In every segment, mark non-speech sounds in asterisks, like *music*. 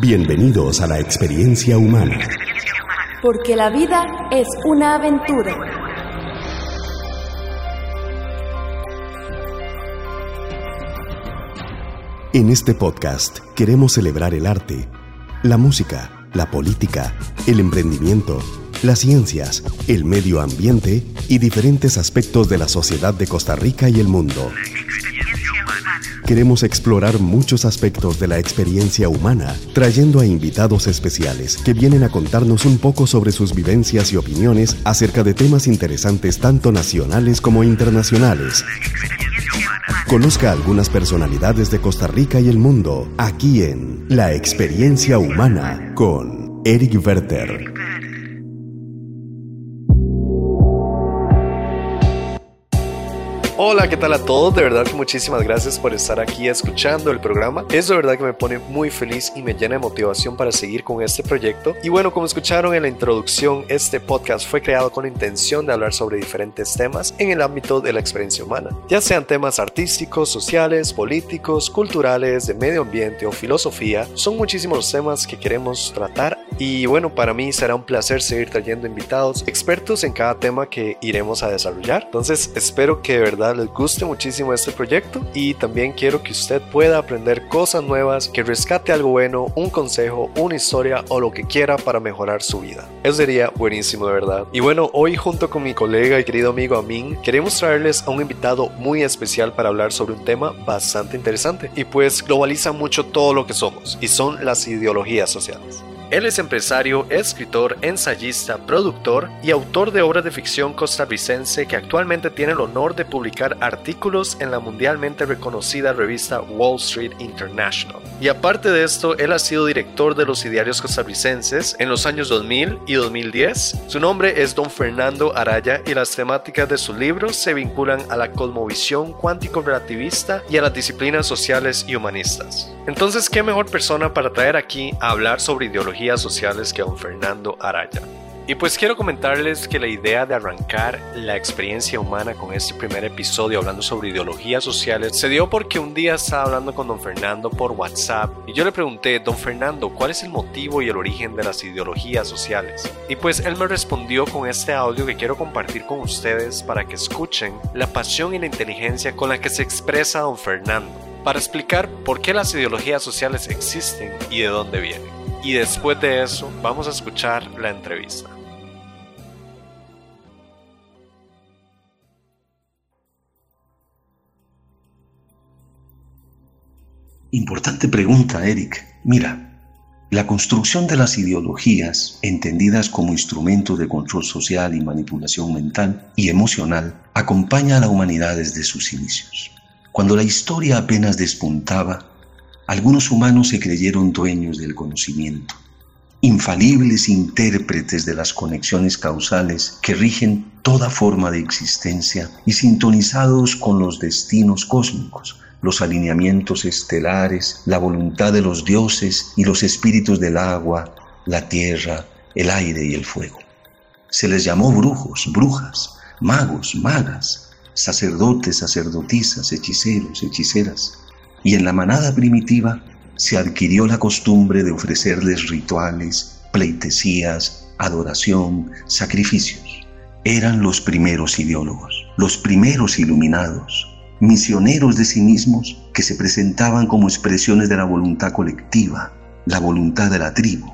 Bienvenidos a la experiencia humana. Porque la vida es una aventura. En este podcast queremos celebrar el arte, la música, la política, el emprendimiento, las ciencias, el medio ambiente y diferentes aspectos de la sociedad de Costa Rica y el mundo. Queremos explorar muchos aspectos de la experiencia humana, trayendo a invitados especiales que vienen a contarnos un poco sobre sus vivencias y opiniones acerca de temas interesantes tanto nacionales como internacionales. Conozca algunas personalidades de Costa Rica y el mundo aquí en La Experiencia Humana con Eric Werther. Hola, ¿qué tal a todos? De verdad que muchísimas gracias por estar aquí escuchando el programa. Es de verdad que me pone muy feliz y me llena de motivación para seguir con este proyecto. Y bueno, como escucharon en la introducción, este podcast fue creado con la intención de hablar sobre diferentes temas en el ámbito de la experiencia humana, ya sean temas artísticos, sociales, políticos, culturales, de medio ambiente o filosofía. Son muchísimos temas que queremos tratar y bueno, para mí será un placer seguir trayendo invitados expertos en cada tema que iremos a desarrollar. Entonces, espero que de verdad les guste muchísimo este proyecto y también quiero que usted pueda aprender cosas nuevas, que rescate algo bueno, un consejo, una historia o lo que quiera para mejorar su vida. Eso sería buenísimo de verdad. Y bueno, hoy junto con mi colega y querido amigo Amin, queremos traerles a un invitado muy especial para hablar sobre un tema bastante interesante y pues globaliza mucho todo lo que somos y son las ideologías sociales. Él es empresario, escritor, ensayista, productor y autor de obras de ficción costarricense que actualmente tiene el honor de publicar artículos en la mundialmente reconocida revista Wall Street International. Y aparte de esto, él ha sido director de los idearios costarricenses en los años 2000 y 2010. Su nombre es Don Fernando Araya y las temáticas de sus libros se vinculan a la cosmovisión cuántico-relativista y a las disciplinas sociales y humanistas. Entonces, ¿qué mejor persona para traer aquí a hablar sobre ideología? Sociales que don Fernando Araya. Y pues quiero comentarles que la idea de arrancar la experiencia humana con este primer episodio hablando sobre ideologías sociales se dio porque un día estaba hablando con don Fernando por WhatsApp y yo le pregunté, don Fernando, ¿cuál es el motivo y el origen de las ideologías sociales? Y pues él me respondió con este audio que quiero compartir con ustedes para que escuchen la pasión y la inteligencia con la que se expresa don Fernando, para explicar por qué las ideologías sociales existen y de dónde vienen y después de eso vamos a escuchar la entrevista. Importante pregunta, Eric. Mira, la construcción de las ideologías, entendidas como instrumento de control social y manipulación mental y emocional, acompaña a la humanidad desde sus inicios. Cuando la historia apenas despuntaba, algunos humanos se creyeron dueños del conocimiento, infalibles intérpretes de las conexiones causales que rigen toda forma de existencia y sintonizados con los destinos cósmicos, los alineamientos estelares, la voluntad de los dioses y los espíritus del agua, la tierra, el aire y el fuego. Se les llamó brujos, brujas, magos, magas, sacerdotes, sacerdotisas, hechiceros, hechiceras, y en la manada primitiva se adquirió la costumbre de ofrecerles rituales, pleitesías, adoración, sacrificios. Eran los primeros ideólogos, los primeros iluminados, misioneros de sí mismos que se presentaban como expresiones de la voluntad colectiva, la voluntad de la tribu.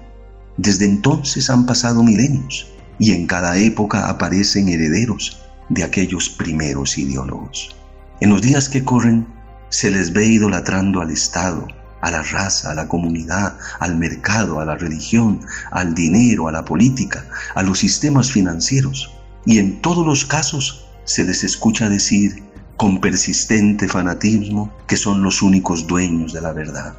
Desde entonces han pasado milenios y en cada época aparecen herederos de aquellos primeros ideólogos. En los días que corren se les ve idolatrando al Estado, a la raza, a la comunidad, al mercado, a la religión, al dinero, a la política, a los sistemas financieros. Y en todos los casos se les escucha decir con persistente fanatismo que son los únicos dueños de la verdad.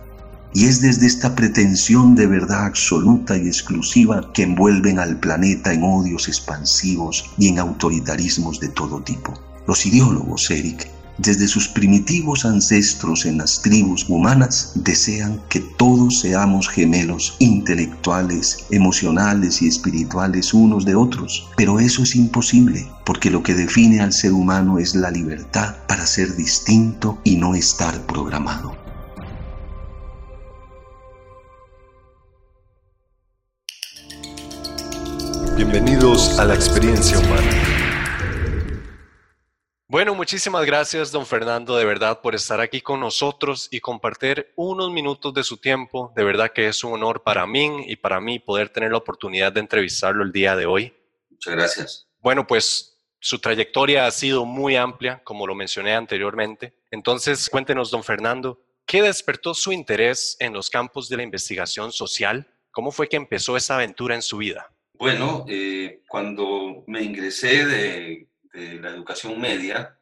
Y es desde esta pretensión de verdad absoluta y exclusiva que envuelven al planeta en odios expansivos y en autoritarismos de todo tipo. Los ideólogos, Eric, desde sus primitivos ancestros en las tribus humanas, desean que todos seamos gemelos intelectuales, emocionales y espirituales unos de otros. Pero eso es imposible, porque lo que define al ser humano es la libertad para ser distinto y no estar programado. Bienvenidos a la experiencia humana bueno, muchísimas gracias, don Fernando, de verdad, por estar aquí con nosotros y compartir unos minutos de su tiempo. De verdad que es un honor para mí y para mí poder tener la oportunidad de entrevistarlo el día de hoy. Muchas gracias. Bueno, pues su trayectoria ha sido muy amplia, como lo mencioné anteriormente. Entonces, cuéntenos, don Fernando, ¿qué despertó su interés en los campos de la investigación social? ¿Cómo fue que empezó esa aventura en su vida? Bueno, eh, cuando me ingresé de, la educación media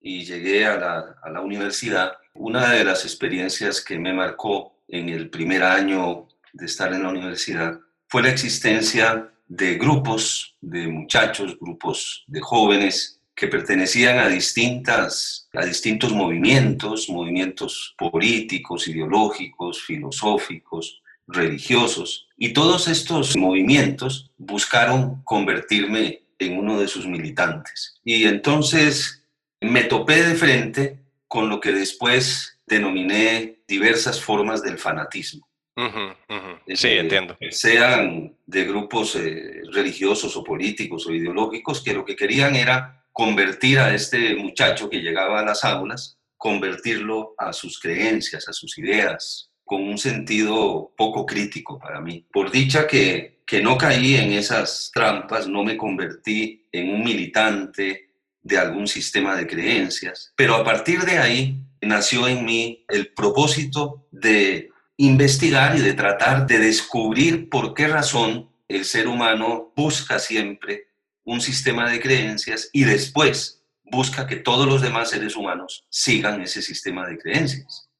y llegué a la, a la universidad, una de las experiencias que me marcó en el primer año de estar en la universidad fue la existencia de grupos de muchachos, grupos de jóvenes que pertenecían a, distintas, a distintos movimientos, movimientos políticos, ideológicos, filosóficos, religiosos. Y todos estos movimientos buscaron convertirme en uno de sus militantes. Y entonces me topé de frente con lo que después denominé diversas formas del fanatismo. Sí, eh, entiendo. Sean de grupos eh, religiosos o políticos o ideológicos que lo que querían era convertir a este muchacho que llegaba a las aulas, convertirlo a sus creencias, a sus ideas, con un sentido poco crítico para mí. Por dicha que, que no caí en esas trampas, no me convertí en un militante de algún sistema de creencias, pero a partir de ahí nació en mí el propósito de investigar y de tratar de descubrir por qué razón el ser humano busca siempre un sistema de creencias y después busca que todos los demás seres humanos sigan ese sistema de creencias.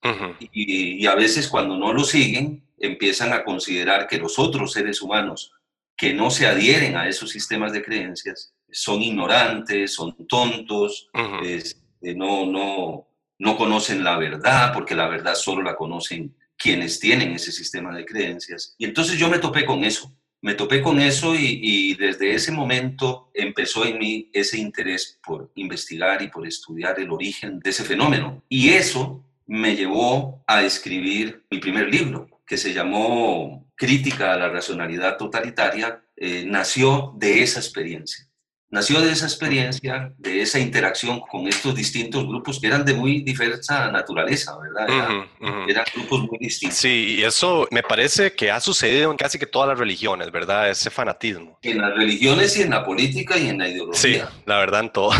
Y, a veces cuando no lo siguen, empiezan a considerar que los otros seres humanos que no se adhieren a esos sistemas de creencias son ignorantes, son tontos, este, no, no, no conocen la verdad, porque la verdad solo la conocen quienes tienen ese sistema de creencias. Y entonces yo me topé con eso, me topé con eso y, y, desde ese momento empezó en mí ese interés por investigar y por estudiar el origen de ese fenómeno. Y eso me llevó a escribir mi primer libro, que se llamó Crítica a la Racionalidad Totalitaria, eh, nació de esa experiencia. Nació de esa experiencia, de esa interacción con estos distintos grupos que eran de muy diversa naturaleza, ¿verdad? Eran grupos muy distintos. Sí, y eso me parece que ha sucedido en casi que todas las religiones, ¿verdad? Ese fanatismo. En las religiones y en la política y en la ideología. Sí, la verdad en todo.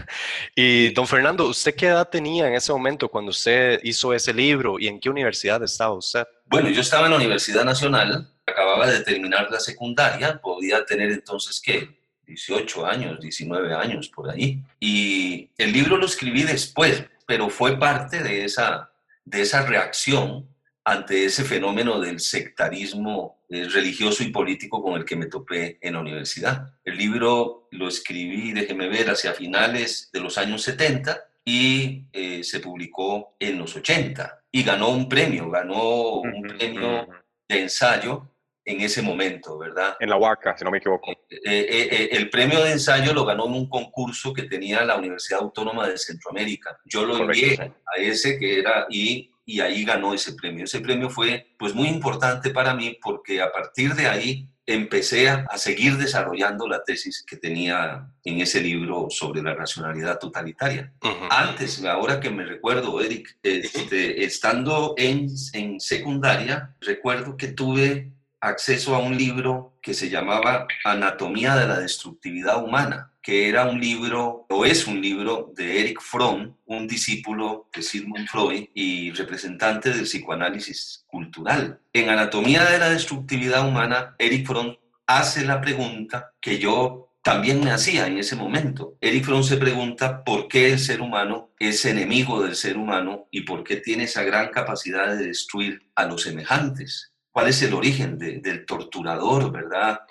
*laughs* y don Fernando, ¿usted qué edad tenía en ese momento cuando usted hizo ese libro y en qué universidad estaba usted? Bueno, yo estaba en la Universidad Nacional, acababa de terminar la secundaria, podía tener entonces que 18 años, 19 años por ahí. Y el libro lo escribí después, pero fue parte de esa, de esa reacción ante ese fenómeno del sectarismo eh, religioso y político con el que me topé en la universidad. El libro lo escribí, déjeme ver, hacia finales de los años 70 y eh, se publicó en los 80 y ganó un premio, ganó un premio de ensayo en ese momento, ¿verdad? En la Huaca, si no me equivoco. Eh, eh, eh, el premio de ensayo lo ganó en un concurso que tenía la Universidad Autónoma de Centroamérica. Yo lo envié a ese que era y, y ahí ganó ese premio. Ese premio fue pues muy importante para mí porque a partir de ahí empecé a, seguir desarrollando la tesis que tenía en ese libro sobre la racionalidad totalitaria. Antes, ahora que me recuerdo, Eric, este, estando en, en secundaria, recuerdo que tuve acceso a un libro que se llamaba Anatomía de la Destructividad Humana, que era un libro, o es un libro de Eric Fromm, un discípulo de Sigmund Freud y representante del psicoanálisis cultural. En Anatomía de la Destructividad Humana, Eric Fromm hace la pregunta que yo también me hacía en ese momento. Eric Fromm se pregunta por qué el ser humano es enemigo del ser humano y por qué tiene esa gran capacidad de destruir a los semejantes cuál es el origen del torturador, ¿verdad?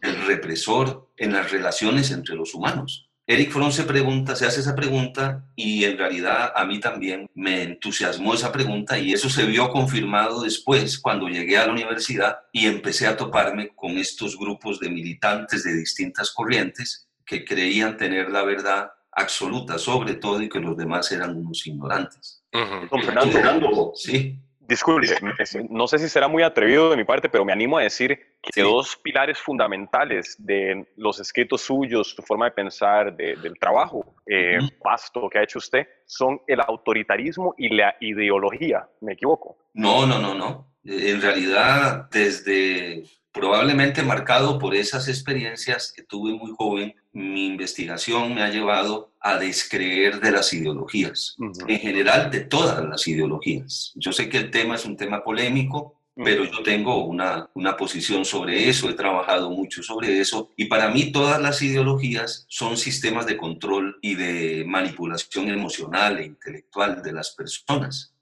El represor en las relaciones entre los humanos. Eric Fromm se pregunta, se hace esa pregunta y en realidad a mí también me entusiasmó esa pregunta y eso se vio confirmado después cuando llegué a la universidad y empecé a toparme con estos grupos de militantes de distintas corrientes que creían tener la verdad absoluta sobre todo y que los demás eran unos ignorantes. Fernando, sí disculpe, no sé si será muy atrevido de mi parte, pero me animo a decir que dos pilares fundamentales de los escritos suyos, su forma de pensar, del trabajo eh, vasto que ha hecho usted, son el autoritarismo y la ideología. ¿Me equivoco? No, no, no, no. En realidad, desde probablemente marcado por esas experiencias que tuve muy joven, mi investigación me ha llevado a descreer de las ideologías, en general de todas las ideologías. Yo sé que el tema es un tema polémico, pero yo tengo una, una posición sobre eso, he trabajado mucho sobre eso, y para mí todas las ideologías son sistemas de control y de manipulación emocional e intelectual de las personas.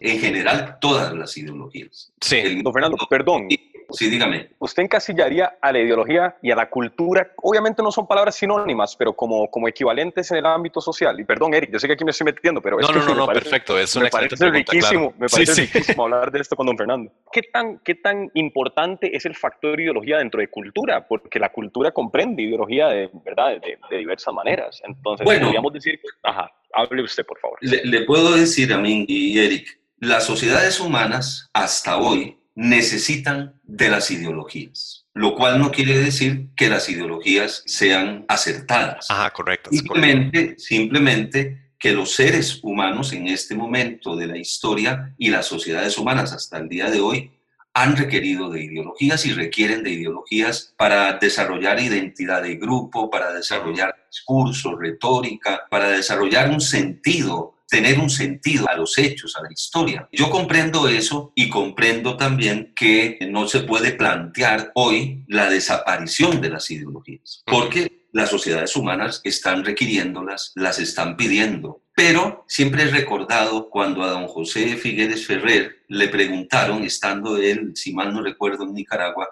En general, todas las ideologías. Sí, don Fernando, perdón. Sí, dígame. ¿Usted encasillaría a la ideología y a la cultura? Obviamente no son palabras sinónimas, pero como, como equivalentes en el ámbito social. Y perdón, Eric, yo sé que aquí me estoy metiendo, pero es no, no, no, perfecto. Es me parece riquísimo, me parece riquísimo hablar de esto con don Fernando. ¿Qué tan, ¿Qué tan importante es el factor ideología dentro de cultura? Porque la cultura comprende ideología de, ¿verdad? de, diversas maneras. Entonces, podríamos decir, ajá, hable usted, por favor. Le, le puedo decir a mí y Eric, las sociedades humanas hasta hoy necesitan de las ideologías, lo cual no quiere decir que las ideologías sean acertadas. Ajá, correcto. Simplemente, simplemente que los seres humanos en este momento de la historia y las sociedades humanas hasta el día de hoy han requerido de ideologías y requieren de ideologías para desarrollar identidad de grupo, para desarrollar discurso, retórica, para desarrollar un sentido tener un sentido a los hechos, a la historia. Yo comprendo eso y comprendo también que no se puede plantear hoy la desaparición de las ideologías, porque las sociedades humanas están requiriéndolas, las están pidiendo. Pero siempre he recordado cuando a don José Figueres Ferrer le preguntaron, estando él, si mal no recuerdo, en Nicaragua,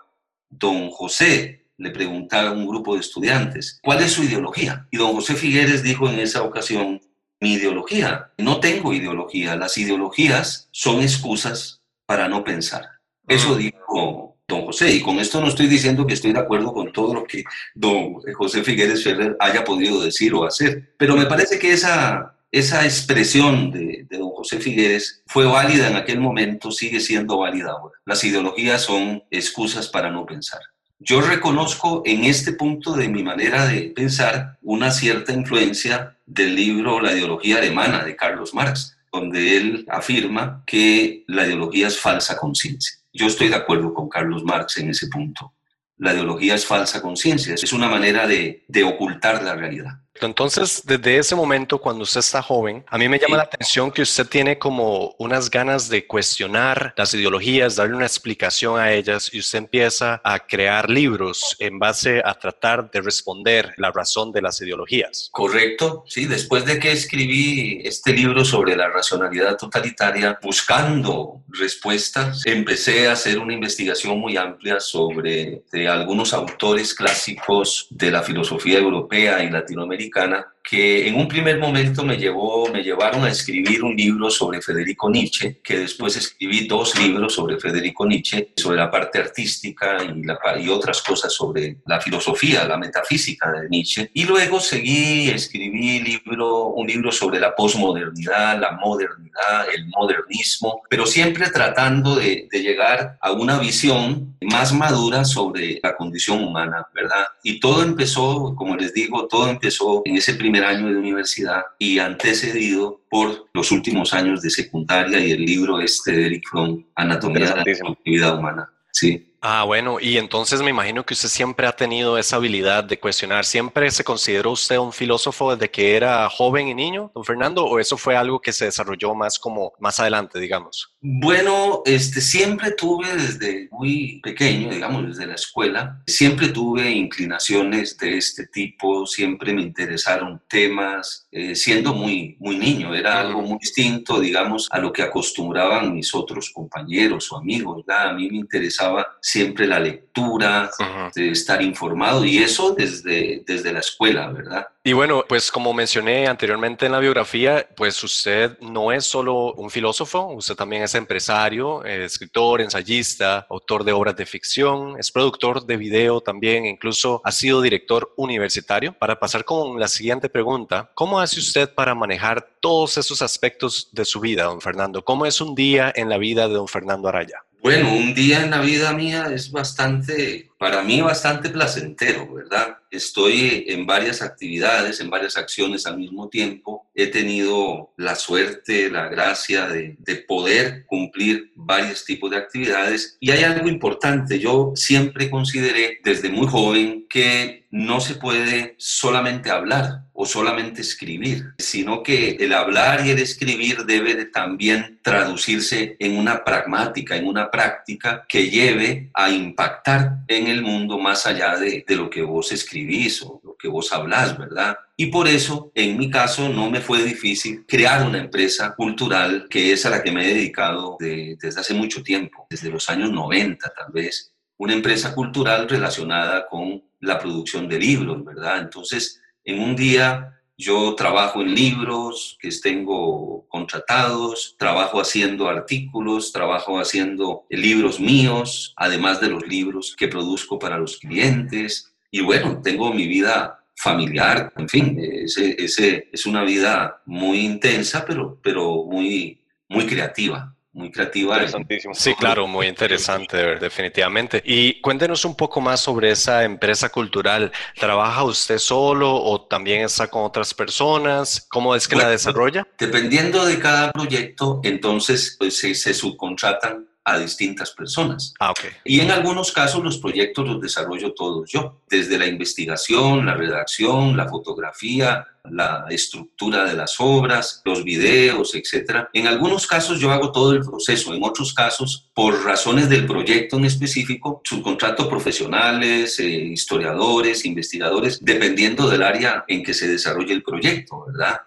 don José, le preguntaron a un grupo de estudiantes, ¿cuál es su ideología? Y don José Figueres dijo en esa ocasión, mi ideología. No tengo ideología. Las ideologías son excusas para no pensar. Eso dijo don José. Y con esto no estoy diciendo que estoy de acuerdo con todo lo que don José Figueres Ferrer haya podido decir o hacer. Pero me parece que esa, esa expresión de, de, don José Figueres fue válida en aquel momento, sigue siendo válida ahora. Las ideologías son excusas para no pensar. Yo reconozco en este punto de mi manera de pensar una cierta influencia del libro La ideología alemana de Carlos Marx, donde él afirma que la ideología es falsa conciencia. Yo estoy de acuerdo con Carlos Marx en ese punto. La ideología es falsa conciencia, es una manera de, de ocultar la realidad. Entonces, desde ese momento, cuando usted está joven, a mí me llama la atención que usted tiene como unas ganas de cuestionar las ideologías, darle una explicación a ellas y usted empieza a crear libros en base a tratar de responder la razón de las ideologías. Correcto, sí. Después de que escribí este libro sobre la racionalidad totalitaria, buscando respuestas, empecé a hacer una investigación muy amplia sobre algunos autores clásicos de la filosofía europea y latinoamericana Americana que en un primer momento me, llevó, me llevaron a escribir un libro sobre Federico Nietzsche, que después escribí dos libros sobre Federico Nietzsche, sobre la parte artística y, la, y otras cosas sobre la filosofía, la metafísica de Nietzsche. Y luego seguí, escribí libro, un libro sobre la posmodernidad, la modernidad, el modernismo, pero siempre tratando de, de llegar a una visión más madura sobre la condición humana, ¿verdad? Y todo empezó, como les digo, todo empezó en ese primer año de universidad y antecedido por los últimos años de secundaria y el libro este de Eric Fromm, Anatomía de la Actividad Humana. Sí. Ah, bueno, y entonces me imagino que usted siempre ha tenido esa habilidad de cuestionar. ¿Siempre se consideró usted un filósofo desde que era joven y niño, don Fernando, o eso fue algo que se desarrolló más como más adelante, digamos? Bueno, este, siempre tuve desde muy pequeño, digamos, desde la escuela, siempre tuve inclinaciones de este tipo, siempre me interesaron temas, eh, siendo muy, muy niño, era algo muy distinto, digamos, a lo que acostumbraban mis otros compañeros o amigos, ¿verdad? A mí me interesaba siempre la lectura, de estar informado y eso desde, desde la escuela, ¿verdad? Y bueno, pues como mencioné anteriormente en la biografía, pues usted no es solo un filósofo, usted también es empresario, escritor, ensayista, autor de obras de ficción, es productor de video también, incluso ha sido director universitario. Para pasar con la siguiente pregunta, ¿cómo hace usted para manejar todos esos aspectos de su vida, don Fernando? ¿Cómo es un día en la vida de don Fernando Araya? Bueno, un día en la vida mía es bastante, para mí bastante placentero, ¿verdad? Estoy en varias actividades, en varias acciones al mismo tiempo. He tenido la suerte, la gracia de, de poder cumplir varios tipos de actividades. Y hay algo importante, yo siempre consideré desde muy joven que no se puede solamente hablar o solamente escribir, sino que el hablar y el escribir debe de también traducirse en una pragmática, en una práctica que lleve a impactar en el mundo más allá de, de lo que vos escribís o lo que vos hablás, ¿verdad? Y por eso, en mi caso, no me fue difícil crear una empresa cultural que es a la que me he dedicado desde hace mucho tiempo, desde los años 90 tal vez, una empresa cultural relacionada con la producción de libros, ¿verdad? Entonces, en un día yo trabajo en libros que tengo contratados, trabajo haciendo artículos, trabajo haciendo libros míos, además de los libros que produzco para los clientes. Y bueno, tengo mi vida familiar, en fin, ese, es una vida muy intensa, pero, pero muy, muy creativa muy creativa. Interesantísimo. Sí, claro, muy interesante, *laughs* definitivamente. Y cuéntenos un poco más sobre esa empresa cultural. ¿Trabaja usted solo o también está con otras personas? ¿Cómo es que la desarrolla? Dependiendo de cada proyecto, entonces pues, se, se subcontratan a distintas personas. Ah, okay. Y en algunos casos los proyectos los desarrollo todos yo, desde la investigación, la redacción, la fotografía, la estructura de las obras, los videos, etc. En algunos casos yo hago todo el proceso, en otros casos, por razones del proyecto en específico, subcontrato profesionales, eh, historiadores, investigadores, dependiendo del área en que se desarrolle el proyecto, ¿verdad?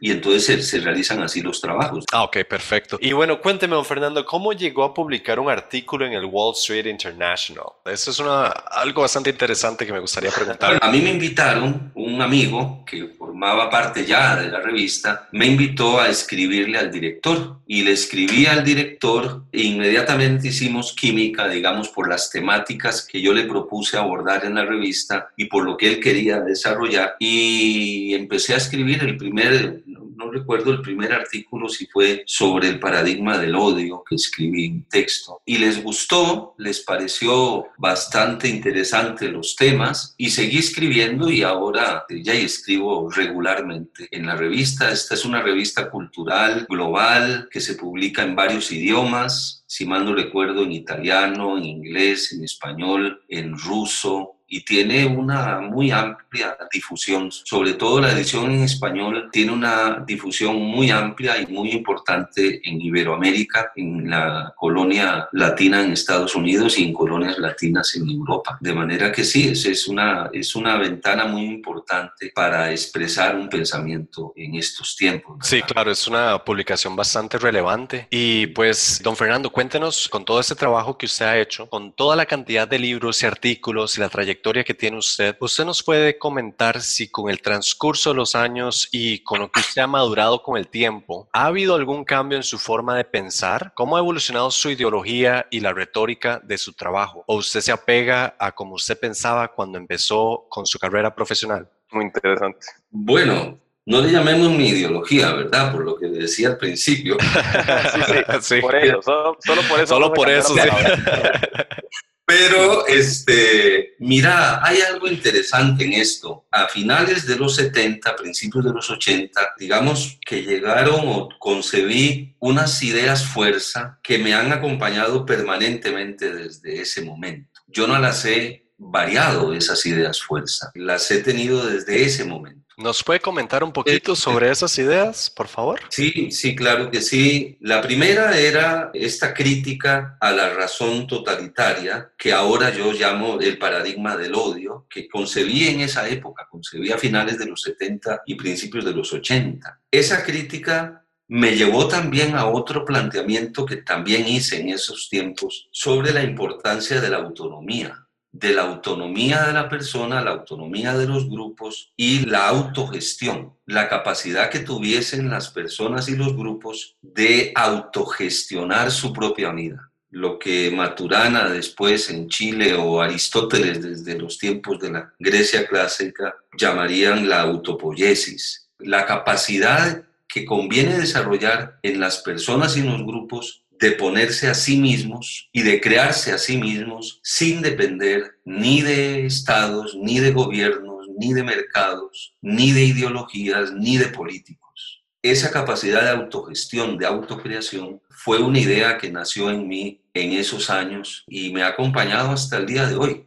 Y entonces se, realizan así los trabajos. Ah, ok, perfecto. Y bueno, cuénteme, don Fernando, ¿cómo llegó a publicar un artículo en el Wall Street International? Eso es una, algo bastante interesante que me gustaría preguntar. A mí me invitaron un amigo que por formaba parte ya de la revista, me invitó a escribirle al director. Y le escribí al director e inmediatamente hicimos química, digamos, por las temáticas que yo le propuse abordar en la revista y por lo que él quería desarrollar. Y empecé a escribir el primer no recuerdo el primer artículo si fue sobre el paradigma del odio que escribí en texto. Y les gustó, les pareció bastante interesante los temas y seguí escribiendo y ahora ya escribo regularmente en la revista. Esta es una revista cultural global que se publica en varios idiomas, si mal no recuerdo, en italiano, en inglés, en español, en ruso, y tiene una muy amplia difusión, sobre todo la edición en español tiene una difusión muy amplia y muy importante en Iberoamérica, en la colonia latina en Estados Unidos y en colonias latinas en Europa. De manera que sí, es, es, una, es una ventana muy importante para expresar un pensamiento en estos tiempos. Sí, claro, es una publicación bastante relevante. Y pues, don Fernando, cuéntenos con todo este trabajo que usted ha hecho, con toda la cantidad de libros y artículos y la trayectoria que tiene usted, ¿usted nos puede comentar si con el transcurso de los años y con lo que usted ha madurado con el tiempo, ha habido algún cambio en su forma de pensar? ¿Cómo ha evolucionado su ideología y la retórica de su trabajo? ¿O usted se apega a como usted pensaba cuando empezó con su carrera profesional? Muy interesante. Bueno, no le llamemos mi ideología, ¿verdad? Por lo que decía al principio. *laughs* sí, *laughs* sí, Por eso, solo, por eso. Solo por eso, *laughs* pero, este, mira, hay algo interesante en esto. A finales de los 70, principios de los 80, digamos que llegaron o concebí unas ideas fuerza que me han acompañado permanentemente desde ese momento. Yo no las he variado, esas ideas fuerza. Las he tenido desde ese momento. ¿Nos puede comentar un poquito sobre esas ideas, por favor? Sí, sí, claro que sí. La primera era esta crítica a la razón totalitaria, que ahora yo llamo el paradigma del odio, que concebí en esa época, concebí a finales de los 70 y principios de los 80. Esa crítica me llevó también a otro planteamiento que también hice en esos tiempos sobre la importancia de la autonomía, de la autonomía de la persona, la autonomía de los grupos y la autogestión, la capacidad que tuviesen las personas y los grupos de autogestionar su propia vida. Lo que Maturana después en Chile o Aristóteles desde los tiempos de la Grecia clásica llamarían la autopoiesis, la capacidad que conviene desarrollar en las personas y los grupos de ponerse a sí mismos y de crearse a sí mismos sin depender ni de estados, ni de gobiernos, ni de mercados, ni de ideologías, ni de políticos. Esa capacidad de autogestión, de autocreación, fue una idea que nació en mí en esos años y me ha acompañado hasta el día de hoy.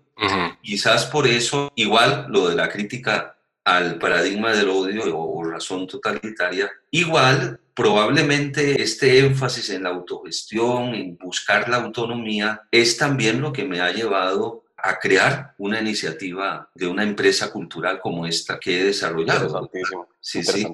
Quizás por eso, igual lo de la crítica al paradigma del odio o razón totalitaria, igual probablemente este énfasis en la autogestión, en buscar la autonomía, es también lo que me ha llevado a crear una iniciativa de una empresa cultural como esta que he desarrollado. Sí, sí.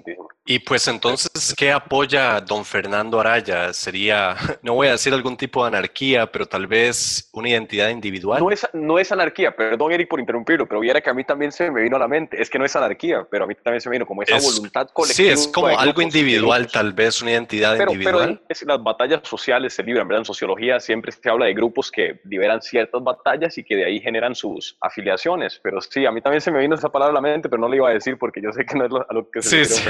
Y pues entonces, ¿qué apoya don Fernando Araya? Sería, *laughs* no voy a decir algún tipo de anarquía, pero tal vez una identidad individual. No es, no es anarquía, perdón Eric por interrumpirlo, pero viera que a mí también se me vino a la mente, es que no es anarquía, pero a mí también se me vino como esa voluntad colectiva. Sí, es como algo individual, tal vez una identidad individual. Pero es, las batallas sociales se libran, ¿verdad? En sociología siempre se habla de grupos que liberan ciertas batallas y que de ahí generan sus afiliaciones, pero sí, a mí también se me vino esa palabra a la mente, pero no le iba a decir porque yo sé que no es a lo que sí, sí.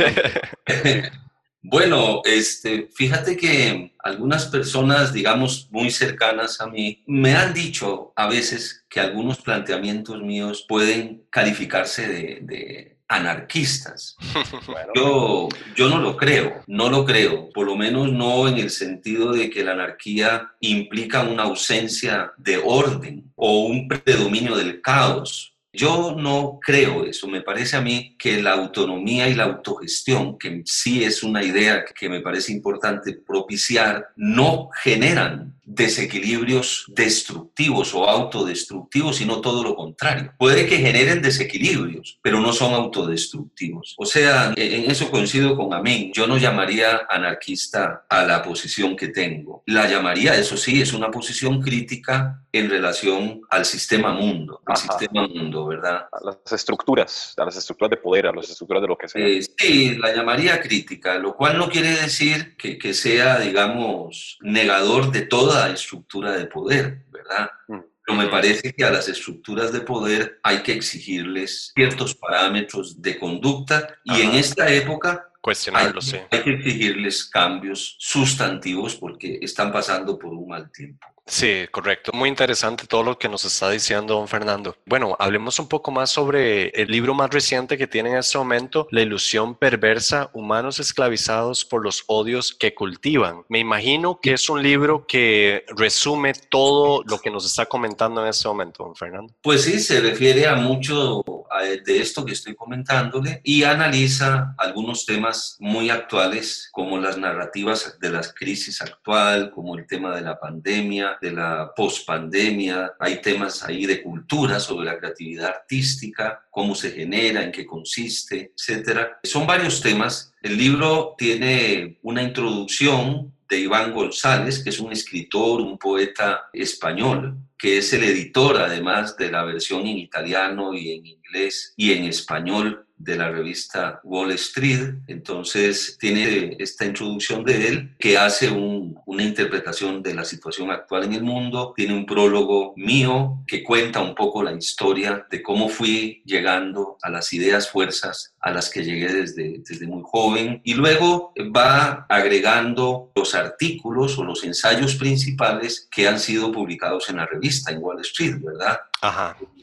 *laughs* Bueno, este, fíjate que algunas personas, digamos, muy cercanas a mí, me han dicho a veces que algunos planteamientos míos pueden calificarse de, anarquistas. *laughs* Yo, yo no lo creo, no lo creo, por lo menos no en el sentido de que la anarquía implica una ausencia de orden o un predominio del caos. Yo no creo eso, me parece a mí que la autonomía y la autogestión, que sí es una idea que me parece importante propiciar, no generan desequilibrios destructivos o autodestructivos, sino todo lo contrario. Puede que generen desequilibrios, pero no son autodestructivos. O sea, en eso coincido con Amén. Yo no llamaría anarquista a la posición que tengo. La llamaría, eso sí, es una posición crítica en relación al sistema mundo, al sistema mundo, ¿verdad? A las estructuras, a las estructuras de poder, a las estructuras de lo que sea. Eh, sí, la llamaría crítica, lo cual no quiere decir que, que sea, digamos, negador de toda estructura de poder, ¿verdad? Mm. Pero me parece que a las estructuras de poder hay que exigirles ciertos parámetros de conducta y en esta época cuestionarlo, sí. Hay que exigirles cambios sustantivos porque están pasando por un mal tiempo. Sí, correcto. Muy interesante todo lo que nos está diciendo don Fernando. Bueno, hablemos un poco más sobre el libro más reciente que tiene en este momento, La ilusión perversa, humanos esclavizados por los odios que cultivan. Me imagino que es un libro que resume todo lo que nos está comentando en este momento, don Fernando. Pues sí, se refiere a mucho de esto que estoy comentándole y analiza algunos temas muy actuales como las narrativas de la crisis actual, como el tema de la pandemia, de la pospandemia, hay temas ahí de cultura sobre la creatividad artística, cómo se genera, en qué consiste, etcétera. Son varios temas. El libro tiene una introducción de Iván González, que es un escritor, un poeta español, que es el editor además de la versión en italiano y en inglés y en español de la revista Wall Street. Entonces tiene esta introducción de él que hace una interpretación de la situación actual en el mundo. Tiene un prólogo mío que cuenta un poco la historia de cómo fui llegando a las ideas fuerzas a las que llegué desde, desde muy joven. Y luego va agregando los artículos o los ensayos principales que han sido publicados en la revista, en Wall Street, ¿verdad?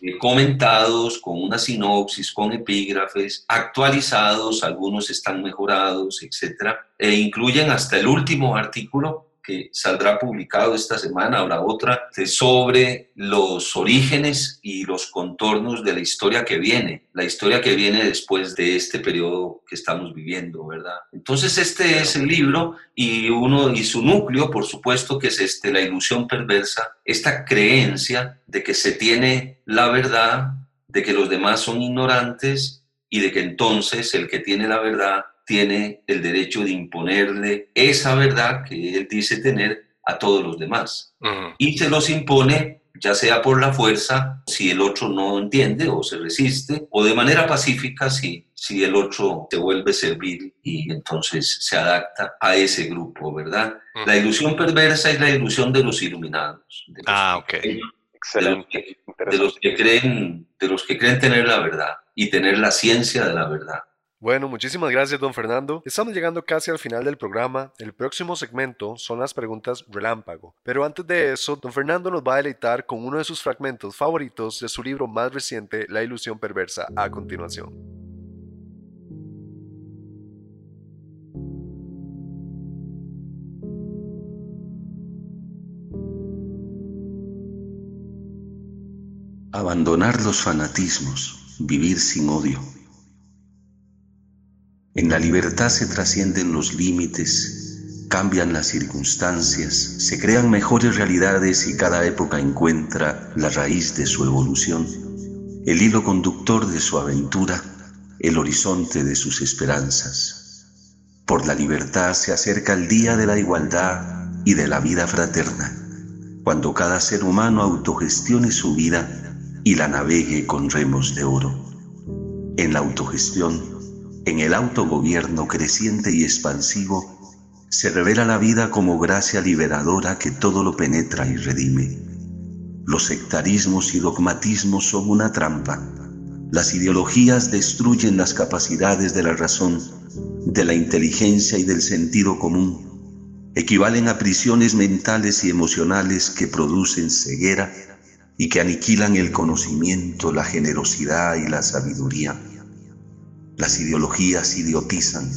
Eh, comentados con una sinopsis, con epígrafes, actualizados, algunos están mejorados, etcétera, e incluyen hasta el último artículo que saldrá publicado esta semana, habrá otra, sobre los orígenes y los contornos de la historia que viene, la historia que viene después de este periodo que estamos viviendo, ¿verdad? Entonces este es el libro y uno y su núcleo, por supuesto, que es este, la ilusión perversa, esta creencia de que se tiene la verdad, de que los demás son ignorantes y de que entonces el que tiene la verdad tiene el derecho de imponerle esa verdad que él dice tener a todos los demás. Y se los impone ya sea por la fuerza, si el otro no entiende o se resiste, o de manera pacífica, si, si el otro se vuelve servil y entonces se adapta a ese grupo, ¿verdad? La ilusión perversa es la ilusión de los iluminados. ah, ok. Excelente. de los que creen, de los que creen tener la verdad y tener la ciencia de la verdad. Bueno, muchísimas gracias, don Fernando. Estamos llegando casi al final del programa. El próximo segmento son las preguntas relámpago. Pero antes de eso, don Fernando nos va a deleitar con uno de sus fragmentos favoritos de su libro más reciente, La ilusión perversa, a continuación. Abandonar los fanatismos, vivir sin odio en la libertad se trascienden los límites, cambian las circunstancias, se crean mejores realidades y cada época encuentra la raíz de su evolución, el hilo conductor de su aventura, el horizonte de sus esperanzas. Por la libertad se acerca el día de la igualdad y de la vida fraterna, cuando cada ser humano autogestione su vida y la navegue con remos de oro. En la autogestión, en el autogobierno creciente y expansivo se revela la vida como gracia liberadora que todo lo penetra y redime. Los sectarismos y dogmatismos son una trampa. Las ideologías destruyen las capacidades de la razón, de la inteligencia y del sentido común. Equivalen a prisiones mentales y emocionales que producen ceguera y que aniquilan el conocimiento, la generosidad y la sabiduría. Las ideologías idiotizan,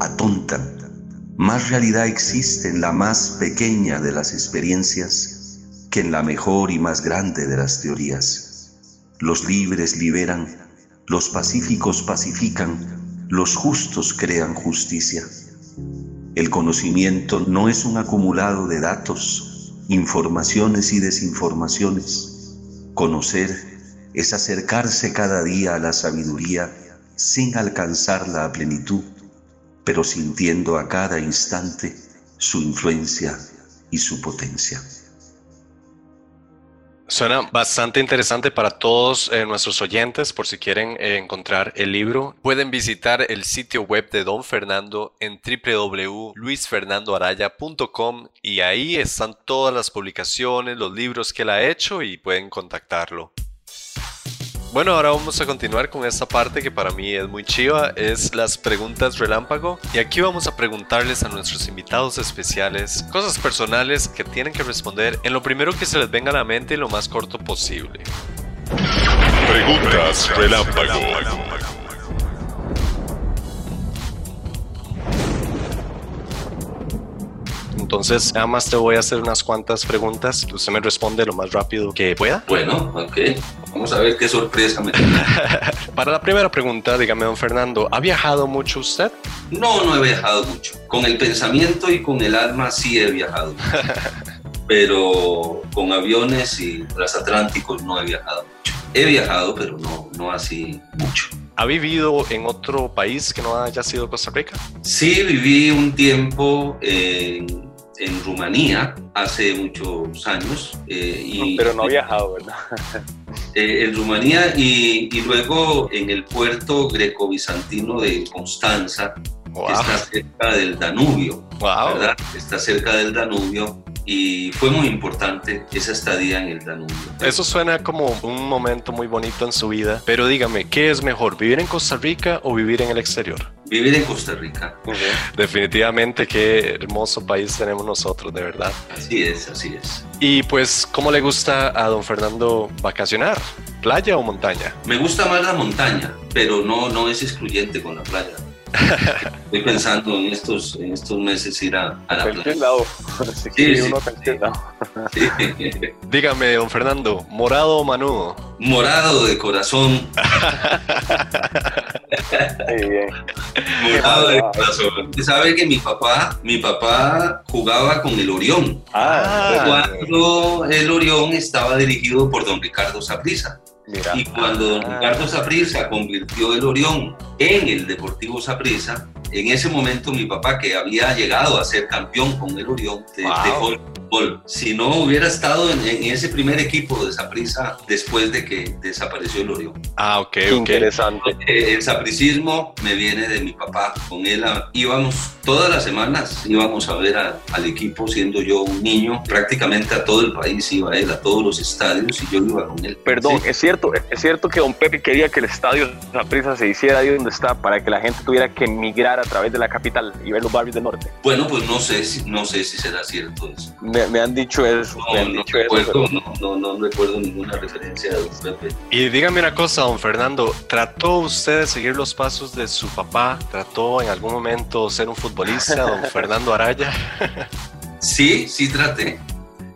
atontan. Más realidad existe en la más pequeña de las experiencias que en la mejor y más grande de las teorías. Los libres liberan, los pacíficos pacifican, los justos crean justicia. El conocimiento no es un acumulado de datos, informaciones y desinformaciones. Conocer es acercarse cada día a la sabiduría sin alcanzarla a plenitud, pero sintiendo a cada instante su influencia y su potencia. Suena bastante interesante para todos eh, nuestros oyentes, por si quieren eh, encontrar el libro. Pueden visitar el sitio web de Don Fernando en www.luisfernandoaraya.com y ahí están todas las publicaciones, los libros que él ha hecho y pueden contactarlo. Bueno, ahora vamos a continuar con esta parte que para mí es muy chiva, es las preguntas relámpago. Y aquí vamos a preguntarles a nuestros invitados especiales cosas personales que tienen que responder en lo primero que se les venga a la mente y lo más corto posible. Preguntas relámpago. Entonces, nada más te voy a hacer unas cuantas preguntas. Usted me responde lo más rápido que pueda. Bueno, ok. Vamos a ver qué sorpresa me *laughs* Para la primera pregunta, dígame, don Fernando, ¿ha viajado mucho usted? No, no he viajado mucho. Con el pensamiento y con el alma sí he viajado *laughs* pero con aviones y transatlánticos no he viajado mucho. He viajado, pero no, no así mucho. ¿Ha vivido en otro país que no haya sido Costa Rica? Sí, viví un tiempo en en Rumanía hace muchos años. Eh, y, pero no ha viajado, ¿verdad? *laughs* Eh, en Rumanía y, y, luego en el puerto greco-bizantino de Constanza, que está cerca del Danubio. ¿verdad? Está cerca del Danubio y fue muy importante esa estadía en el Danubio. Eso suena como un momento muy bonito en su vida, pero dígame, ¿qué es mejor, vivir en Costa Rica o vivir en el exterior? Vivir en Costa Rica. Definitivamente qué hermoso país tenemos nosotros, de verdad. Así es, así es. Y pues, ¿cómo le gusta a don Fernando vacacionar? ¿Playa o montaña? Me gusta más la montaña, pero no, no es excluyente con la playa. Estoy pensando en estos, en estos meses ir a, a la playa. Lado. *laughs* sí, uno sí. *laughs* Dígame, don Fernando, ¿morado o manudo? Morado de corazón. morado de corazón. Usted sabe que mi papá, mi papá jugaba con el Orión. Ah. Cuando el Orión estaba dirigido por don Ricardo Y cuando don Ricardo Saprissa convirtió el Orión en el Deportivo Saprissa, en ese momento mi papá, que había llegado a ser campeón con el Orión, de, Wow. fútbol, si no hubiera estado en, en ese primer equipo de Saprissa después de que desapareció el Orión. Ah, ok, Qué interesante. Eh, El sapricismo me viene de mi papá. Con él ah, íbamos todas las semanas, íbamos a ver a- al equipo siendo yo un niño. Prácticamente a todo el país iba él, a todos los estadios y yo iba con él. Perdón, Sí. es cierto, es cierto que don Pepe quería que el estadio Saprissa se hiciera ahí donde está para que la gente tuviera que emigrar a través de la capital y ver los barrios del norte. Bueno, pues no sé si, no sé si será cierto eso. Me, me han dicho eso. me No, han no dicho eso, recuerdo, pero- no, no, no recuerdo ninguna referencia de Pepe. Y dígame una cosa, don Fernando, ¿trató usted de seguir los pasos de su papá? ¿Trató en algún momento ser un futbolista, don *laughs* Fernando Araya? Sí, sí traté.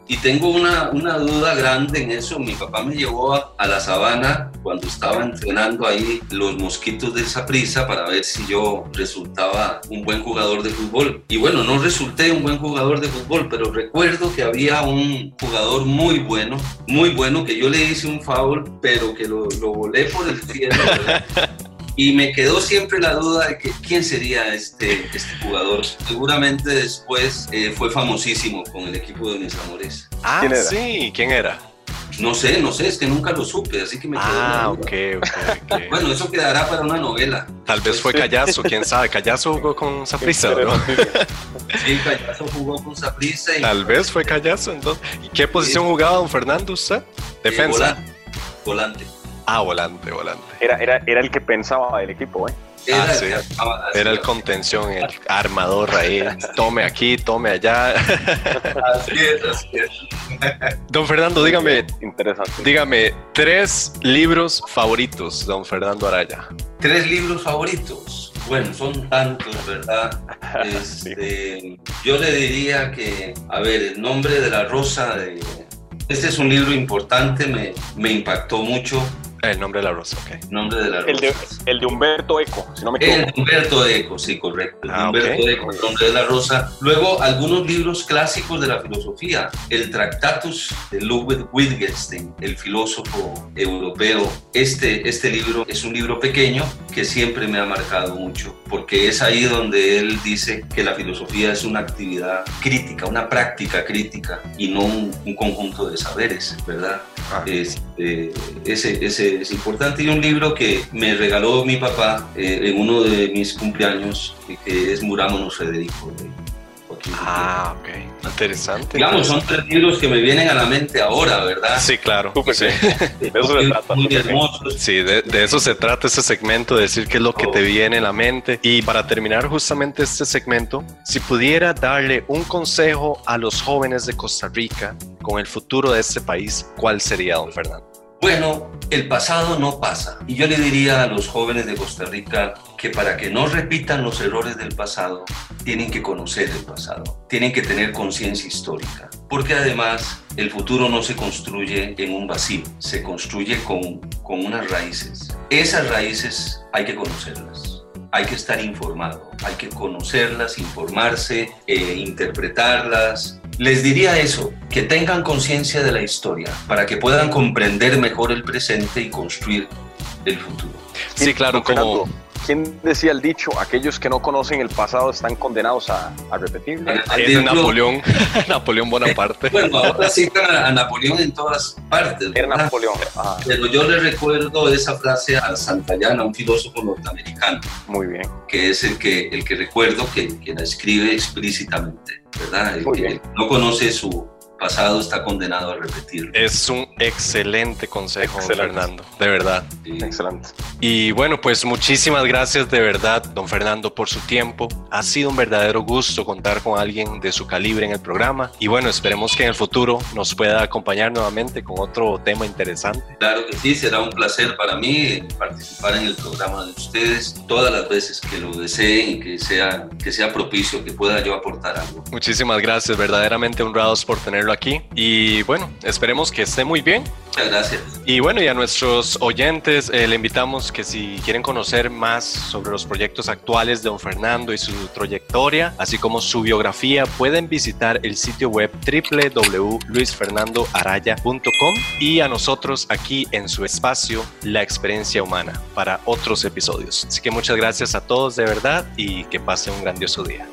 Y tengo una, una duda grande en eso. Mi papá me llevó a, a la sabana cuando estaba entrenando ahí los mosquitos de esa prisa para ver si yo resultaba un buen jugador de fútbol. Y bueno, no resulté un buen jugador de fútbol, pero recuerdo que había un jugador muy bueno, muy bueno, que yo le hice un foul, pero que lo, lo volé por el cielo. *laughs* Y me quedó siempre la duda de que quién sería este, este jugador. Seguramente después eh, fue famosísimo con el equipo de mis amores. Ah, sí, ¿quién era? No sé, no sé, es que nunca lo supe, así que me quedó la Ah, duda. ok, ok, ok. *laughs* Bueno, eso quedará para una novela. Tal vez fue Callazo, quién sabe. Callazo jugó con *laughs* Saprissa, ¿no? *laughs* Sí, Callazo jugó con Saprissa y Tal vez fue Callazo, entonces. ¿Y qué posición jugaba don Fernando usted? eh, Defensa. volante. volante. Ah, volante, volante. Era, era, era el que pensaba del equipo, ¿eh? Era, Ah, el sí. Era el contención, el armador ahí. Tome aquí, tome allá. Así es, así es. Don Fernando, dígame, Interesante. dígame, tres libros favoritos, don Fernando Araya. Tres libros favoritos. Bueno, son tantos, ¿verdad? *laughs* Este, Yo le diría que, a ver, el nombre de la rosa de... Este es un libro importante, me, me impactó mucho. El nombre de la rosa, ok. El nombre de la rosa. El de, el de Humberto Eco, si no me El equivoco. de Humberto Eco, sí, correcto. El de Ah, Humberto ok. Eco, el nombre de la rosa. Luego, algunos libros clásicos de la filosofía. El Tractatus de Ludwig Wittgenstein, el filósofo europeo. Este, este libro es un libro pequeño que siempre me ha marcado mucho, porque es ahí donde él dice que la filosofía es una actividad crítica, una práctica crítica y no un, un conjunto de saberes, ¿verdad? Ah. Este, ese, ese es importante. Y un libro que me regaló mi papá eh, en uno de mis cumpleaños, que- que es Murámonos Federico. de Ah, ok. Interesante. Digamos, son tres libros que me vienen a la mente ahora, ¿verdad? Sí, claro. Sí, De eso se trata. Muy hermosos. Sí, de, de eso se trata este segmento, de decir qué es lo que te viene en la mente. Y para terminar justamente este segmento, si pudiera darle un consejo a los jóvenes de Costa Rica con el futuro de este país, ¿cuál sería, don Fernando? Bueno, el pasado no pasa. Y yo le diría a los jóvenes de Costa Rica que para que no repitan los errores del pasado, tienen que conocer el pasado, tienen que tener conciencia histórica. Porque además el futuro no se construye en un vacío, se construye con, con unas raíces. Esas raíces hay que conocerlas. Hay que estar informado, hay que conocerlas, informarse, eh, interpretarlas, les diría eso, que tengan conciencia de la historia para que puedan comprender mejor el presente y construir el futuro. Sí, claro, como ¿Quién decía el dicho? Aquellos que no conocen el pasado están condenados a, a repetirlo. Es Napoleón, *laughs* Napoleón Bonaparte. Bueno, ahora citan a, Napoleón en todas partes. Era. Napoleón. Ajá, Pero yo le recuerdo esa frase a Santayana, un filósofo norteamericano, muy bien. que es el que, el que recuerdo que, que la escribe explícitamente, ¿verdad? El Muy que bien. no conoce su pasado está condenado a repetirlo. Es un excelente consejo, Excelente. Fernando, de verdad. Sí. Excelente. Y bueno, pues muchísimas gracias de verdad, don Fernando, por su tiempo. Ha sido un verdadero gusto contar con alguien de su calibre en el programa. Y bueno, esperemos que en el futuro nos pueda acompañar nuevamente con otro tema interesante. Claro que sí, será un placer para mí participar en el programa de ustedes todas las veces que lo deseen y que sea, que sea propicio, que pueda yo aportar algo. Muchísimas gracias, verdaderamente honrados por tenerlo aquí. Y bueno, esperemos que esté muy bien. Muchas gracias. Y bueno, y a nuestros oyentes eh, le invitamos que si quieren conocer más sobre los proyectos actuales de don Fernando y su trayectoria, así como su biografía, pueden visitar el sitio web www.luisfernandoaraya.com y a nosotros aquí en su espacio, La Experiencia Humana, para otros episodios. Así que muchas gracias a todos de verdad y que pasen un grandioso día.